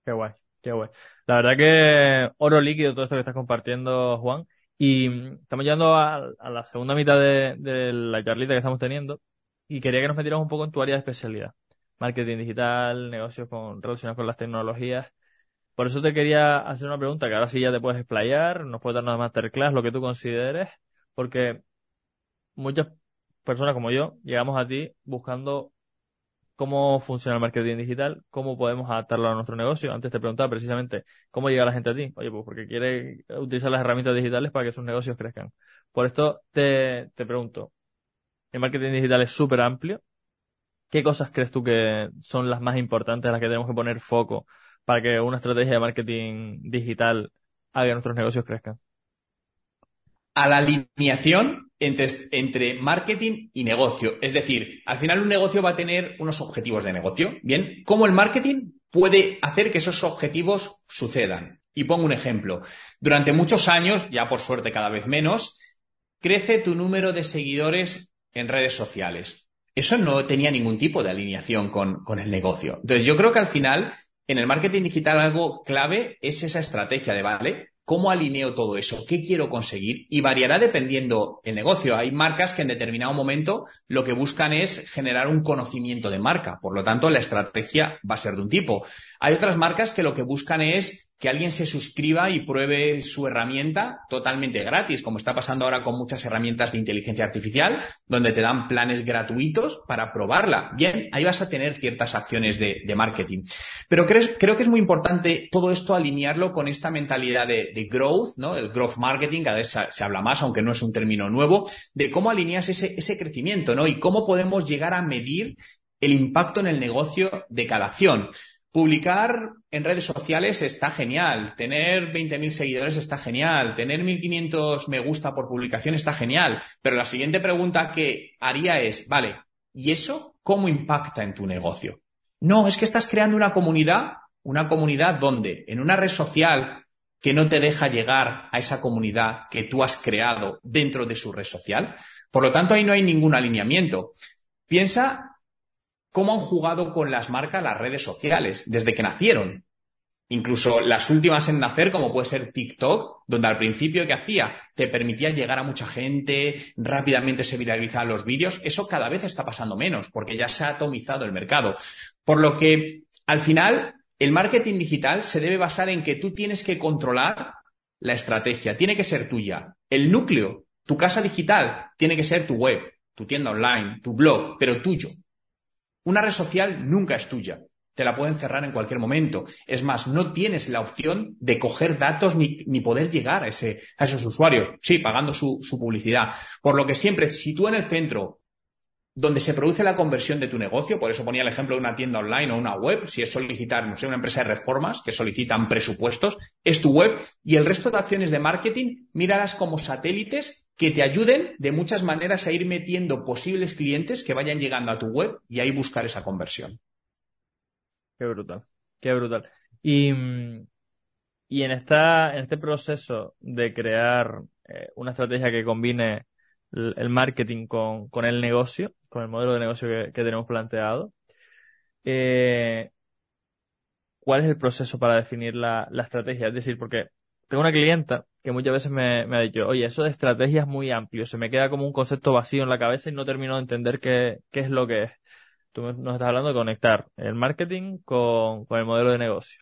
Qué guay, qué guay. La verdad que oro líquido todo esto que estás compartiendo, Juan. Y estamos llegando a, la segunda mitad de, la charlita que estamos teniendo y quería que nos metieras un poco en tu área de especialidad. Marketing digital, negocios con, relacionados con las tecnologías. Por eso te quería hacer una pregunta que ahora sí ya te puedes explayar, nos puedes dar una masterclass, lo que tú consideres, porque muchos personas como yo llegamos a ti buscando cómo funciona el marketing digital, cómo podemos adaptarlo a nuestro negocio. Antes te preguntaba precisamente cómo llega la gente a ti. Oye, pues porque quiere utilizar las herramientas digitales para que sus negocios crezcan. Por esto te, te pregunto, el marketing digital es súper amplio. ¿Qué cosas crees tú que son las más importantes, las que tenemos que poner foco para que una estrategia de marketing digital haga que nuestros negocios crezcan? A la alineación entre, entre, marketing y negocio. Es decir, al final un negocio va a tener unos objetivos de negocio. Bien, ¿cómo el marketing puede hacer que esos objetivos sucedan? Y pongo un ejemplo. Durante muchos años, ya por suerte cada vez menos, crece tu número de seguidores en redes sociales. Eso no tenía ningún tipo de alineación con, con el negocio. Entonces, yo creo que al final, en el marketing digital, algo clave es esa estrategia de, vale, ¿Cómo alineo todo eso? ¿Qué quiero conseguir? Y variará dependiendo el negocio. Hay marcas que en determinado momento lo que buscan es generar un conocimiento de marca. Por lo tanto, la estrategia va a ser de un tipo. Hay otras marcas que lo que buscan es que alguien se suscriba y pruebe su herramienta totalmente gratis, como está pasando ahora con muchas herramientas de inteligencia artificial, donde te dan planes gratuitos para probarla. Bien, ahí vas a tener ciertas acciones de, marketing. Pero creo, que es muy importante todo esto alinearlo con esta mentalidad de, growth, ¿no? El growth marketing, cada vez se, habla más, aunque no es un término nuevo, de cómo alineas ese, ese crecimiento, ¿no? Y cómo podemos llegar a medir el impacto en el negocio de cada acción. Publicar en redes sociales está genial, tener 20.000 seguidores está genial, tener 1.500 me gusta por publicación está genial, pero la siguiente pregunta que haría es, vale, ¿y eso cómo impacta en tu negocio? No, es que estás creando una comunidad, una comunidad donde en una red social que no te deja llegar a esa comunidad que tú has creado dentro de su red social. Por lo tanto, ahí no hay ningún alineamiento. Piensa cómo han jugado con las marcas las redes sociales desde que nacieron. Incluso las últimas en nacer, como puede ser TikTok, donde al principio que hacía te permitía llegar a mucha gente, rápidamente se viralizaban los vídeos, eso cada vez está pasando menos, porque ya se ha atomizado el mercado. Por lo que, al final, el marketing digital se debe basar en que tú tienes que controlar la estrategia, tiene que ser tuya. El núcleo, tu casa digital, tiene que ser tu web, tu tienda online, tu blog, pero tuyo. Una red social nunca es tuya. Te la pueden cerrar en cualquier momento. Es más, no tienes la opción de coger datos ni, poder llegar a, esos usuarios. Sí, pagando su, su publicidad. Por lo que siempre, si tú en el centro donde se produce la conversión de tu negocio, por eso ponía el ejemplo de una tienda online o una web, si es solicitar, no sé, una empresa de reformas que solicitan presupuestos, es tu web y el resto de acciones de marketing, míralas como satélites que te ayuden de muchas maneras a ir metiendo posibles clientes que vayan llegando a tu web y ahí buscar esa conversión. Qué brutal, qué brutal. Y, y en, esta, en este proceso de crear eh, una estrategia que combine el, marketing con, con, el negocio, con el modelo de negocio que, tenemos planteado, eh, ¿cuál es el proceso para definir la, la estrategia? Es decir, porque tengo una clienta que muchas veces me, ha dicho, oye, eso de estrategia es muy amplio, se me queda como un concepto vacío en la cabeza y no termino de entender qué, qué es lo que es. Tú nos estás hablando de conectar el marketing con, con el modelo de negocio.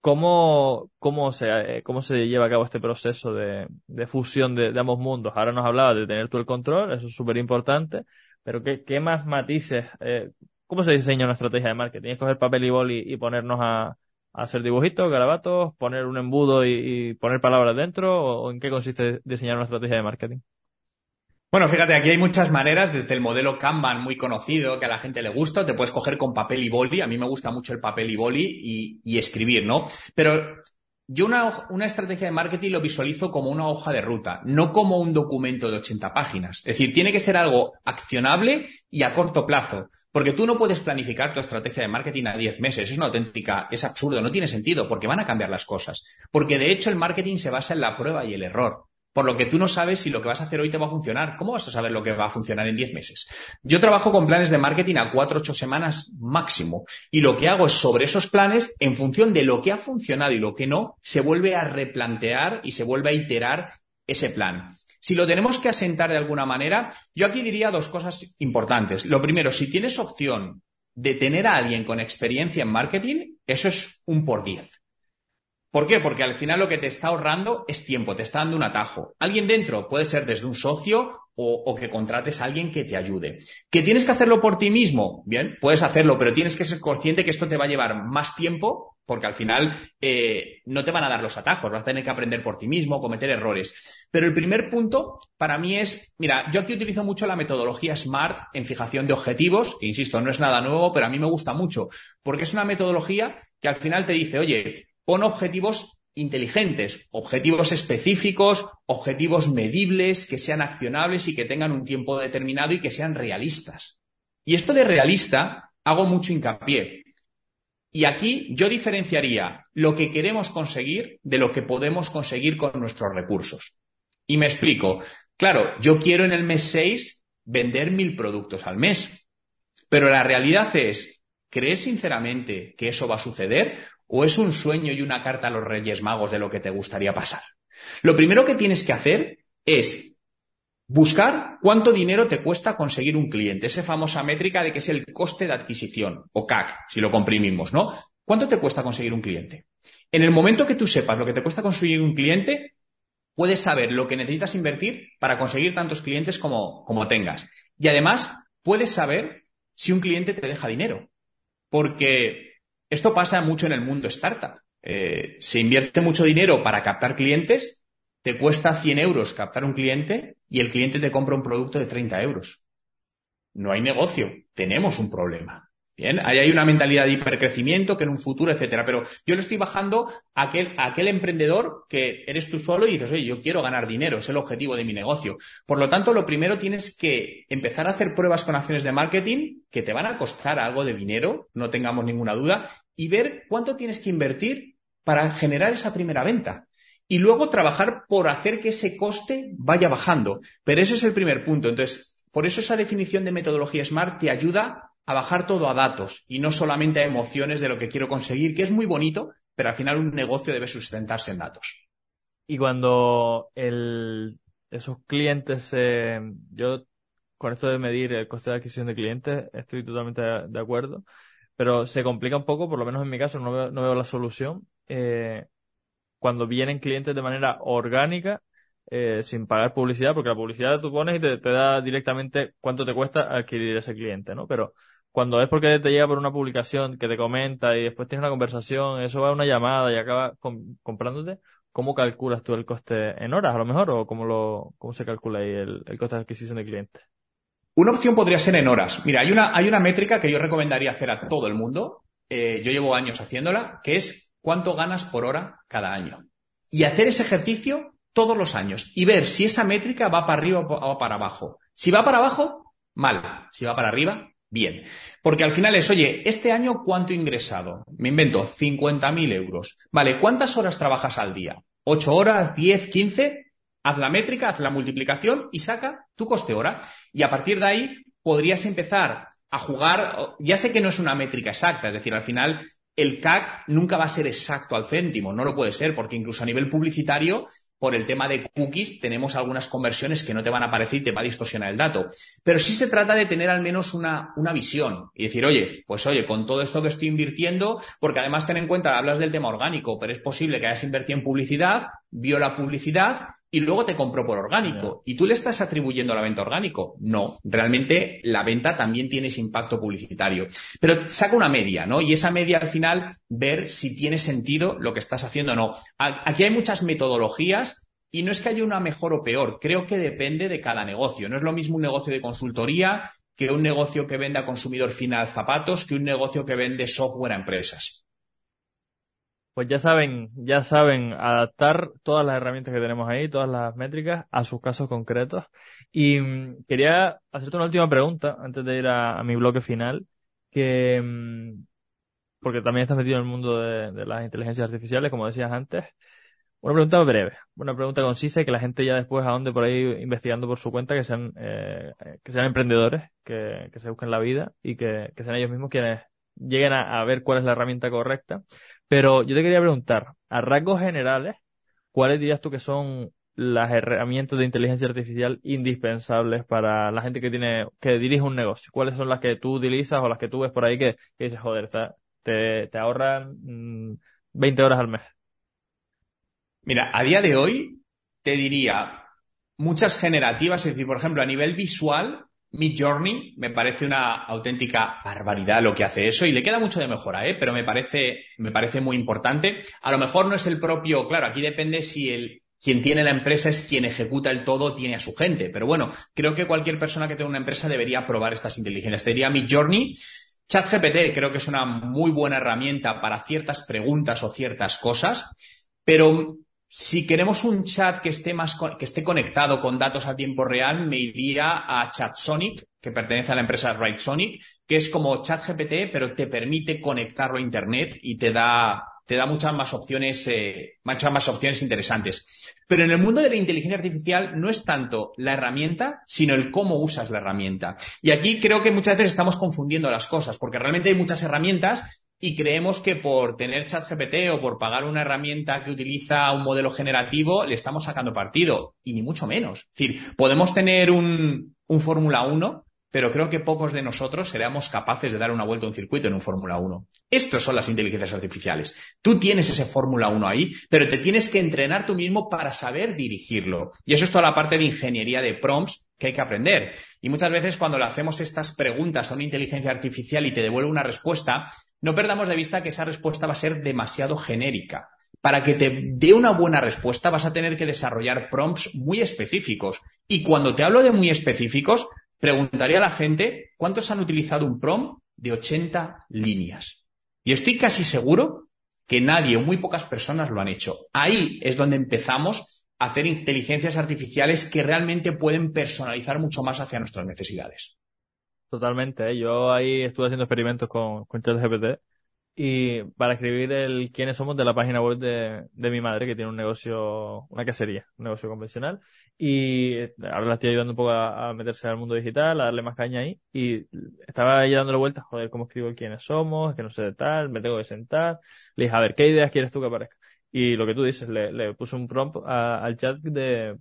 ¿Cómo, cómo, se, eh, ¿Cómo se lleva a cabo este proceso de, de fusión de, de, ambos mundos? Ahora nos hablaba de tener tú el control, eso es súper importante, pero ¿qué, ¿qué, más matices? Eh, ¿Cómo se diseña una estrategia de marketing? ¿Es coger papel y boli y ponernos a, hacer dibujitos, garabatos, poner un embudo y, poner palabras dentro? ¿O en qué consiste diseñar una estrategia de marketing? Bueno, fíjate, aquí hay muchas maneras, desde el modelo Kanban muy conocido, que a la gente le gusta, te puedes coger con papel y boli, a mí me gusta mucho el papel y boli y, y escribir, ¿no? Pero yo una, una, estrategia de marketing lo visualizo como una hoja de ruta, no como un documento de 80 páginas. Es decir, tiene que ser algo accionable y a corto plazo. Porque tú no puedes planificar tu estrategia de marketing a 10 meses. Es una auténtica, es absurdo, no tiene sentido, porque van a cambiar las cosas. Porque de hecho el marketing se basa en la prueba y el error por lo que tú no sabes si lo que vas a hacer hoy te va a funcionar. ¿Cómo vas a saber lo que va a funcionar en 10 meses? Yo trabajo con planes de marketing a 4 8 semanas máximo y lo que hago es sobre esos planes, en función de lo que ha funcionado y lo que no, se vuelve a replantear y se vuelve a iterar ese plan. Si lo tenemos que asentar de alguna manera, yo aquí diría dos cosas importantes. Lo primero, si tienes opción de tener a alguien con experiencia en marketing, eso es un por 10. ¿Por qué? Porque al final lo que te está ahorrando es tiempo, te está dando un atajo. Alguien dentro puede ser desde un socio o, que contrates a alguien que te ayude. ¿Que tienes que hacerlo por ti mismo? Bien, puedes hacerlo, pero tienes que ser consciente que esto te va a llevar más tiempo porque al final eh, no te van a dar los atajos, vas a tener que aprender por ti mismo, cometer errores. Pero el primer punto para mí es, mira, yo aquí utilizo mucho la metodología SMART en fijación de objetivos, que insisto, no es nada nuevo, pero a mí me gusta mucho, porque es una metodología que al final te dice, oye, Pon objetivos inteligentes, objetivos específicos, objetivos medibles, que sean accionables y que tengan un tiempo determinado y que sean realistas. Y esto de realista hago mucho hincapié. Y aquí yo diferenciaría lo que queremos conseguir de lo que podemos conseguir con nuestros recursos. Y me explico. Claro, yo quiero en el mes 6 vender mil productos al mes. Pero la realidad es, ¿crees sinceramente que eso va a suceder? ¿O es un sueño y una carta a los Reyes Magos de lo que te gustaría pasar? Lo primero que tienes que hacer es buscar cuánto dinero te cuesta conseguir un cliente, esa famosa métrica de que es el coste de adquisición, o CAC, si lo comprimimos, ¿no? ¿Cuánto te cuesta conseguir un cliente? En el momento que tú sepas lo que te cuesta conseguir un cliente, puedes saber lo que necesitas invertir para conseguir tantos clientes como, como tengas. Y además, puedes saber si un cliente te deja dinero. Porque esto pasa mucho en el mundo startup. Eh, se invierte mucho dinero para captar clientes, te cuesta 100 euros captar un cliente y el cliente te compra un producto de 30 euros. No hay negocio, tenemos un problema. Bien, ahí hay una mentalidad de hipercrecimiento que en un futuro, etcétera. Pero yo le estoy bajando a aquel, aquel emprendedor que eres tú solo y dices, oye, yo quiero ganar dinero, es el objetivo de mi negocio. Por lo tanto, lo primero tienes que empezar a hacer pruebas con acciones de marketing que te van a costar algo de dinero, no tengamos ninguna duda, y ver cuánto tienes que invertir para generar esa primera venta. Y luego trabajar por hacer que ese coste vaya bajando. Pero ese es el primer punto. Entonces, por eso esa definición de metodología SMART te ayuda a bajar todo a datos y no solamente a emociones de lo que quiero conseguir, que es muy bonito, pero al final un negocio debe sustentarse en datos. Y cuando el, esos clientes, eh, yo con esto de medir el coste de adquisición de clientes estoy totalmente de acuerdo, pero se complica un poco, por lo menos en mi caso no veo, no veo la solución. Eh, cuando vienen clientes de manera orgánica, eh, sin pagar publicidad, porque la publicidad tú pones y te, te, da directamente cuánto te cuesta adquirir ese cliente, ¿no? Pero cuando es porque te llega por una publicación que te comenta y después tienes una conversación, eso va a una llamada y acaba comprándote, ¿cómo calculas tú el coste en horas a lo mejor o cómo, lo, cómo se calcula ahí el, coste de adquisición de clientes? Una opción podría ser en horas. Mira, hay una, métrica que yo recomendaría hacer a todo el mundo. Eh, yo llevo años haciéndola, que es cuánto ganas por hora cada año. Y hacer ese ejercicio todos los años y ver si esa métrica va para arriba o para abajo. Si va para abajo, mal. Si va para arriba, Bien, porque al final es, oye, este año cuánto he ingresado? Me invento, 50.000 euros. Vale, ¿cuántas horas trabajas al día? ¿8 horas? ¿10? ¿15? Haz la métrica, haz la multiplicación y saca tu coste hora. Y a partir de ahí podrías empezar a jugar, ya sé que no es una métrica exacta, es decir, al final el CAC nunca va a ser exacto al céntimo, no lo puede ser, porque incluso a nivel publicitario por el tema de cookies tenemos algunas conversiones que no te van a aparecer y te va a distorsionar el dato. Pero sí se trata de tener al menos una, una visión y decir, oye, pues oye, con todo esto que estoy invirtiendo, porque además ten en cuenta, hablas del tema orgánico, pero es posible que hayas invertido en publicidad, vio la publicidad y luego te compró por orgánico. ¿Y tú le estás atribuyendo la venta orgánico? No, realmente la venta también tiene ese impacto publicitario. Pero saca una media, ¿no? Y esa media al final ver si tiene sentido lo que estás haciendo o no. Aquí hay muchas metodologías y no es que haya una mejor o peor, creo que depende de cada negocio. No es lo mismo un negocio de consultoría que un negocio que vende a consumidor final zapatos que un negocio que vende software a empresas. Pues ya saben, ya saben adaptar todas las herramientas que tenemos ahí, todas las métricas a sus casos concretos. Y mm, quería hacerte una última pregunta antes de ir a, mi bloque final, que mm, porque también estás metido en el mundo de, las inteligencias artificiales, como decías antes. Una pregunta breve, una pregunta concisa y que la gente ya después ahonde por ahí investigando por su cuenta, que sean, eh, que sean emprendedores, que, se busquen la vida y que, sean ellos mismos quienes lleguen a ver cuál es la herramienta correcta. Pero yo te quería preguntar, a rasgos generales, ¿cuáles dirías tú que son las herramientas de inteligencia artificial indispensables para la gente que tiene, que dirige un negocio? ¿Cuáles son las que tú utilizas o las que tú ves por ahí que, dices, joder, te, te ahorran 20 mm, horas al mes? Mira, a día de hoy te diría muchas generativas, es decir, por ejemplo, a nivel visual, Mid Journey me parece una auténtica barbaridad lo que hace eso y le queda mucho de mejora, ¿eh? pero me parece, me parece muy importante. A lo mejor no es el propio, claro, aquí depende si el, quien tiene la empresa es quien ejecuta el todo, tiene a su gente. Pero bueno, creo que cualquier persona que tenga una empresa debería probar estas inteligencias. Te diría Mid Journey. ChatGPT creo que es una muy buena herramienta para ciertas preguntas o ciertas cosas, pero si queremos un chat que esté más que esté conectado con datos a tiempo real, me iría a ChatSonic, que pertenece a la empresa RightSonic, que es como ChatGPT, pero te permite conectarlo a internet y te da te da muchas más opciones, eh, muchas más opciones interesantes. Pero en el mundo de la inteligencia artificial no es tanto la herramienta, sino el cómo usas la herramienta. Y aquí creo que muchas veces estamos confundiendo las cosas, porque realmente hay muchas herramientas y creemos que por tener ChatGPT o por pagar una herramienta que utiliza un modelo generativo le estamos sacando partido. Y ni mucho menos. Es decir, podemos tener un, un Fórmula 1 pero creo que pocos de nosotros seremos capaces de dar una vuelta a un circuito en un Fórmula 1. Estos son las inteligencias artificiales. Tú tienes ese Fórmula 1 ahí, pero te tienes que entrenar tú mismo para saber dirigirlo. Y eso es toda la parte de ingeniería de prompts que hay que aprender. Y muchas veces cuando le hacemos estas preguntas a una inteligencia artificial y te devuelve una respuesta, no perdamos de vista que esa respuesta va a ser demasiado genérica. Para que te dé una buena respuesta vas a tener que desarrollar prompts muy específicos. Y cuando te hablo de muy específicos, preguntaría a la gente cuántos han utilizado un prompt de 80 líneas. Y estoy casi seguro que nadie o muy pocas personas lo han hecho. Ahí es donde empezamos a hacer inteligencias artificiales que realmente pueden personalizar mucho más hacia nuestras necesidades. Totalmente. ¿eh? Yo ahí estuve haciendo experimentos con, con ChatGPT y para escribir el quiénes somos de la página web de, de mi madre, que tiene un negocio, una cacería, un negocio convencional. Y ahora la estoy ayudando un poco a, meterse al mundo digital, a darle más caña ahí. Y estaba ahí dándole vueltas, joder, cómo escribo quiénes somos, que no sé de tal, me tengo que sentar. Le dije, a ver, ¿qué ideas quieres tú que aparezca? Y lo que tú dices, le, le puse un prompt al chat de,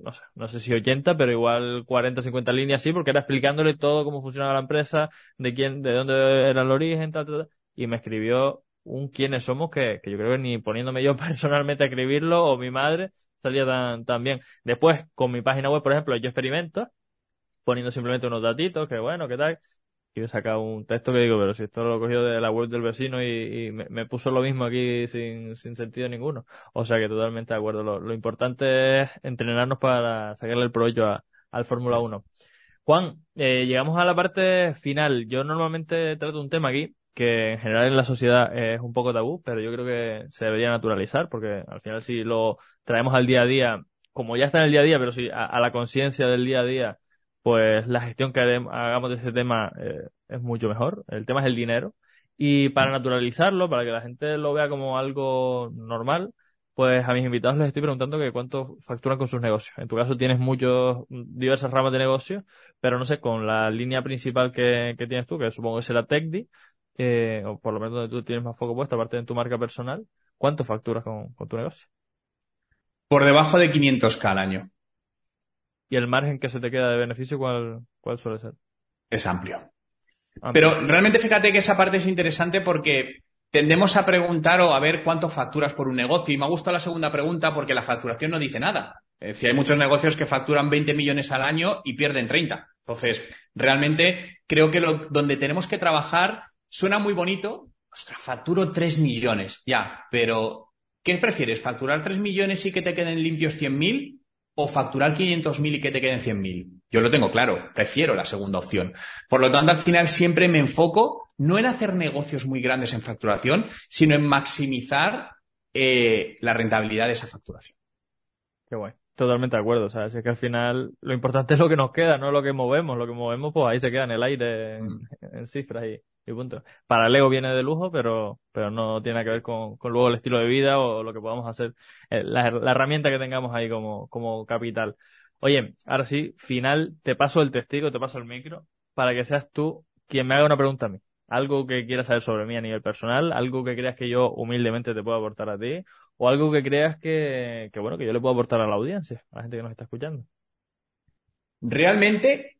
no sé, no sé si 80, pero igual 40 o 50 líneas sí, porque era explicándole todo cómo funcionaba la empresa, de quién, de dónde era el origen, tal, tal, tal. Y me escribió un quiénes somos que, que yo creo que ni poniéndome yo personalmente a escribirlo o mi madre salía tan, tan bien. Después, con mi página web, por ejemplo, yo experimento poniendo simplemente unos datitos, que bueno, qué tal, y he sacado un texto que digo, pero si esto lo he cogido de la web del vecino y, me, puso lo mismo aquí sin, sin, sentido ninguno. O sea que totalmente de acuerdo. Lo, importante es entrenarnos para sacarle el provecho al Fórmula 1. Juan, eh, llegamos a la parte final. Yo normalmente trato un tema aquí que en general en la sociedad es un poco tabú, pero yo creo que se debería naturalizar porque al final si lo traemos al día a día, como ya está en el día a día, pero si a la conciencia del día a día, pues la gestión que hagamos de ese tema eh, es mucho mejor. El tema es el dinero. Y para naturalizarlo, para que la gente lo vea como algo normal, pues a mis invitados les estoy preguntando que cuánto facturan con sus negocios. En tu caso tienes muchos, diversas ramas de negocio, pero no sé, con la línea principal que, tienes tú, que supongo que será TechDi, eh, o por lo menos donde tú tienes más foco puesto, aparte de tu marca personal, ¿cuánto facturas con, con tu negocio? Por debajo de 500k al año. ¿Y el margen que se te queda de beneficio cuál, cuál suele ser? Es amplio. Pero realmente fíjate que esa parte es interesante porque tendemos a preguntar o a ver cuánto facturas por un negocio. Y me ha gustado la segunda pregunta porque la facturación no dice nada. Es decir, hay muchos negocios que facturan 20 millones al año y pierden 30. Entonces, realmente creo que lo, donde tenemos que trabajar suena muy bonito. Ostras, facturo 3 millones. Ya, pero ¿qué prefieres? ¿Facturar 3 millones y que te queden limpios 100.000? O facturar 500.000 y que te queden 100.000. Yo lo tengo claro, prefiero la segunda opción. Por lo tanto, al final siempre me enfoco no en hacer negocios muy grandes en facturación, sino en maximizar eh, la rentabilidad de esa facturación. Qué guay. Totalmente de acuerdo. O sea, es que al final lo importante es lo que nos queda, no lo que movemos. Lo que movemos, pues ahí se queda en el aire, en, mm. cifras y, y, punto. Para el ego viene de lujo, pero, pero no tiene que ver con, con luego el estilo de vida o lo que podamos hacer, eh, la, la, herramienta que tengamos ahí como, como capital. Oye, ahora sí, final, te paso el testigo, te paso el micro, para que seas tú quien me haga una pregunta a mí algo que quieras saber sobre mí a nivel personal, algo que creas que yo humildemente te puedo aportar a ti, o algo que creas que, que, bueno, que yo le puedo aportar a la audiencia, a la gente que nos está escuchando. Realmente,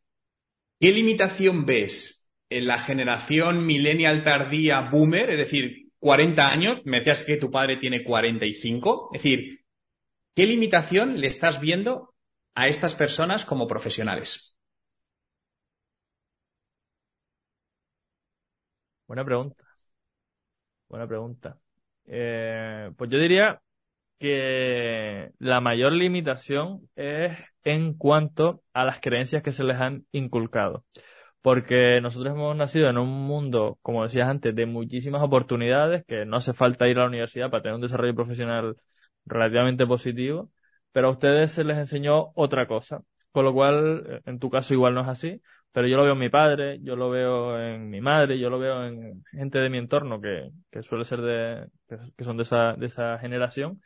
¿qué limitación ves en la generación millennial tardía boomer? Es decir, 40 años, me decías que tu padre tiene 45, es decir, ¿qué limitación le estás viendo a estas personas como profesionales? Buena pregunta. Buena pregunta. Eh, pues yo diría que la mayor limitación es en cuanto a las creencias que se les han inculcado. Porque nosotros hemos nacido en un mundo, como decías antes, de muchísimas oportunidades, que no hace falta ir a la universidad para tener un desarrollo profesional relativamente positivo, pero a ustedes se les enseñó otra cosa. Con lo cual, en tu caso igual no es así, pero yo lo veo en mi padre, yo lo veo en mi madre, yo lo veo en gente de mi entorno que, que suele ser de, que son de esa, de esa generación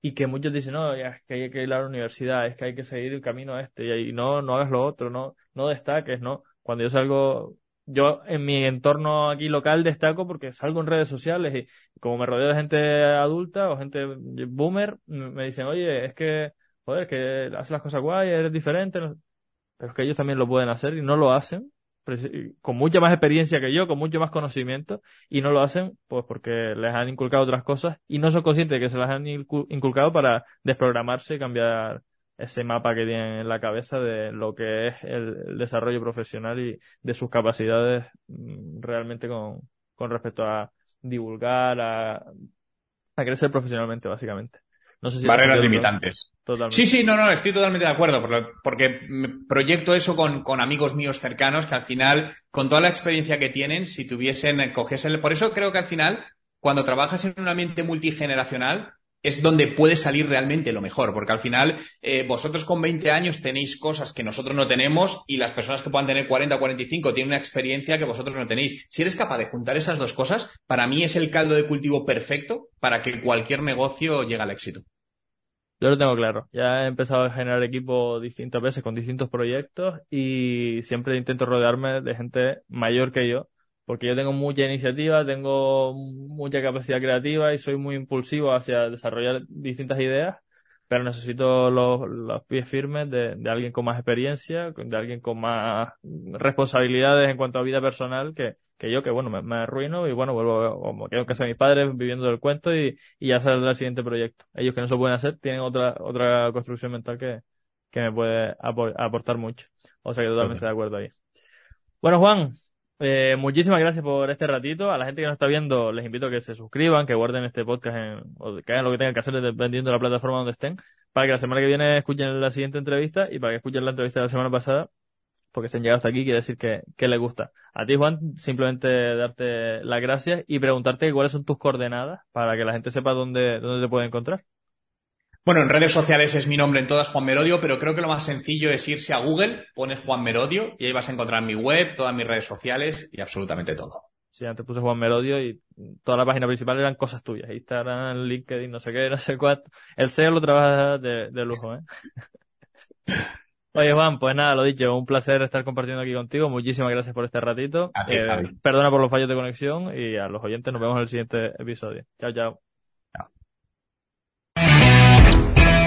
y que muchos dicen, no, es que hay que ir a la universidad, es que hay que seguir el camino este, y ahí no, no hagas lo otro, no, no destaques, no. Cuando yo salgo, yo en mi entorno aquí local destaco porque salgo en redes sociales y como me rodeo de gente adulta o gente boomer, me dicen, oye, es que, joder, que haces las cosas guay, eres diferente, pero es que ellos también lo pueden hacer y no lo hacen con mucha más experiencia que yo, con mucho más conocimiento, y no lo hacen pues porque les han inculcado otras cosas y no son conscientes de que se las han inculcado para desprogramarse y cambiar ese mapa que tienen en la cabeza de lo que es el, desarrollo profesional y de sus capacidades mm, realmente con, con respecto a divulgar, a, a crecer profesionalmente, básicamente. No sé si Barreras limitantes. Sí, sí, no, no, estoy totalmente de acuerdo, porque proyecto eso con, con, amigos míos cercanos que al final, con toda la experiencia que tienen, si tuviesen, cogiesen, por eso creo que al final, cuando trabajas en un ambiente multigeneracional, es donde puede salir realmente lo mejor, porque al final eh, vosotros con 20 años tenéis cosas que nosotros no tenemos y las personas que puedan tener 40 o 45 tienen una experiencia que vosotros no tenéis. Si eres capaz de juntar esas dos cosas, para mí es el caldo de cultivo perfecto para que cualquier negocio llegue al éxito. Yo lo tengo claro. Ya he empezado a generar equipo distintas veces con distintos proyectos y siempre intento rodearme de gente mayor que yo porque yo tengo mucha iniciativa, tengo mucha capacidad creativa y soy muy impulsivo hacia desarrollar distintas ideas, pero necesito los, los pies firmes de, de, alguien con más experiencia, de alguien con más responsabilidades en cuanto a vida personal que, que yo, que bueno, me, me arruino y bueno, vuelvo como quedo en casa de mis padres viviendo del cuento y, y ya saldrá el siguiente proyecto. Ellos que no se pueden hacer tienen otra, otra construcción mental que, que me puede aportar mucho. O sea que totalmente de acuerdo ahí. Bueno, Juan, eh, muchísimas gracias por este ratito. A la gente que nos está viendo, les invito a que se suscriban, que guarden este podcast en, o que hagan lo que tengan que hacer dependiendo de la plataforma donde estén, para que la semana que viene escuchen la siguiente entrevista y para que escuchen la entrevista de la semana pasada, porque se han llegado hasta aquí, quiere decir que, que les gusta. A ti, Juan, simplemente darte las gracias y preguntarte cuáles son tus coordenadas para que la gente sepa dónde, dónde te puede encontrar. Bueno, en redes sociales es mi nombre en todas, Juan Merodio, pero creo que lo más sencillo es irse a Google, pones Juan Merodio y ahí vas a encontrar mi web, todas mis redes sociales y absolutamente todo. Sí, antes puse Juan Merodio y toda la página principal eran cosas tuyas. Instagram, LinkedIn, no sé qué, no sé cuánto. El SEO lo trabajas de, lujo, ¿eh? Oye, Juan, pues nada, lo dicho, un placer estar compartiendo aquí contigo. Muchísimas gracias por este ratito. Eh, perdona por los fallos de conexión y a los oyentes nos vemos en el siguiente episodio. Chao, chao.